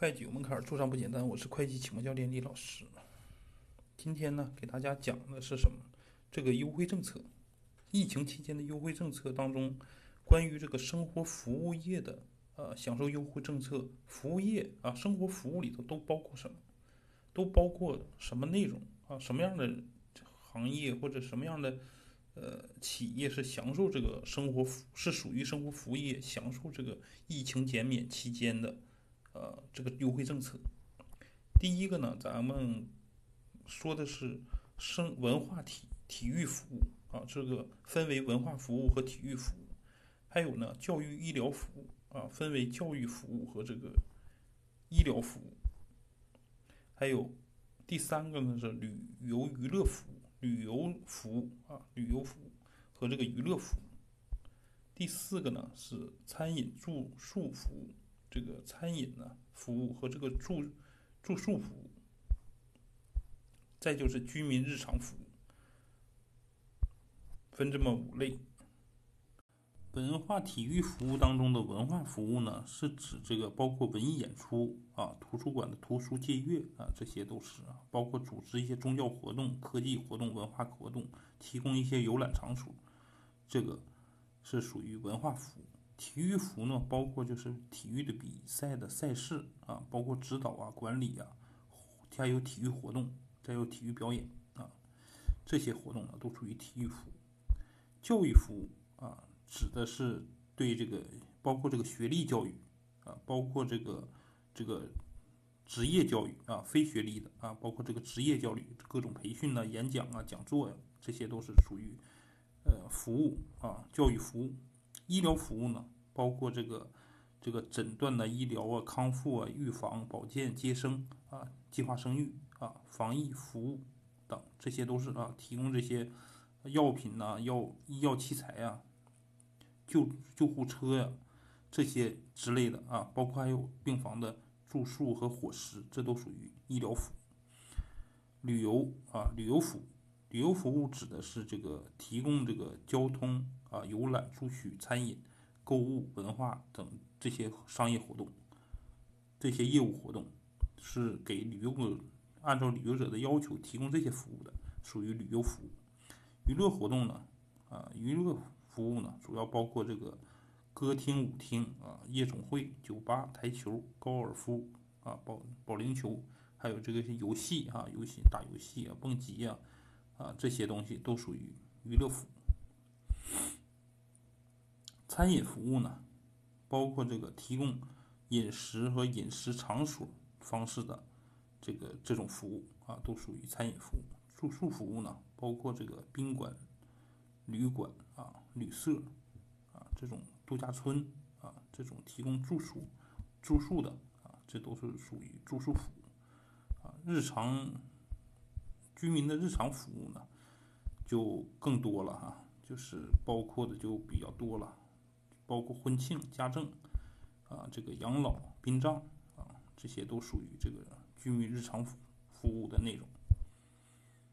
会计有门槛，做账不简单。我是会计启蒙教练李老师。今天呢，给大家讲的是什么？这个优惠政策，疫情期间的优惠政策当中，关于这个生活服务业的呃享受优惠政策，服务业啊，生活服务里头都包括什么？都包括什么内容啊？什么样的行业或者什么样的呃企业是享受这个生活服是属于生活服务业享受这个疫情减免期间的？呃，这个优惠政策，第一个呢，咱们说的是生文化体体育服务啊，这个分为文化服务和体育服务，还有呢，教育医疗服务啊，分为教育服务和这个医疗服务，还有第三个呢是旅游娱乐服务，旅游服务啊，旅游服务和这个娱乐服务，第四个呢是餐饮住宿服务。这个餐饮呢服务和这个住住宿服务，再就是居民日常服务，分这么五类。文化体育服务当中的文化服务呢，是指这个包括文艺演出啊、图书馆的图书借阅啊，这些都是啊，包括组织一些宗教活动、科技活动、文化活动，提供一些游览场所，这个是属于文化服务。体育服呢，包括就是体育的比赛的赛事啊，包括指导啊、管理啊，还有体育活动，再有体育表演啊，这些活动呢都属于体育服。教育服务啊，指的是对这个包括这个学历教育啊，包括这个这个职业教育啊，非学历的啊，包括这个职业教育各种培训呢、演讲啊、讲座呀，这些都是属于呃服务啊，教育服务。医疗服务呢，包括这个这个诊断的医疗啊、康复啊、预防、保健、接生啊、计划生育啊、防疫服务等，这些都是啊，提供这些药品呐、药医药器材呀、救救护车呀这些之类的啊，包括还有病房的住宿和伙食，这都属于医疗服。旅游啊，旅游服务。旅游服务指的是这个提供这个交通啊、游览、住宿、餐饮、购物、文化等这些商业活动，这些业务活动是给旅游者按照旅游者的要求提供这些服务的，属于旅游服务。娱乐活动呢，啊，娱乐服务呢主要包括这个歌厅、舞厅啊、夜总会、酒吧、台球、高尔夫啊、保保龄球，还有这个游戏啊、游戏打游戏啊、蹦极啊。啊，这些东西都属于娱乐服务。餐饮服务呢，包括这个提供饮食和饮食场所方式的这个这种服务啊，都属于餐饮服务。住宿服务呢，包括这个宾馆、旅馆啊、旅社啊这种度假村啊这种提供住宿住宿的啊，这都是属于住宿服务啊，日常。居民的日常服务呢，就更多了哈，就是包括的就比较多了，包括婚庆、家政啊，这个养老、殡葬啊，这些都属于这个居民日常服服务的内容。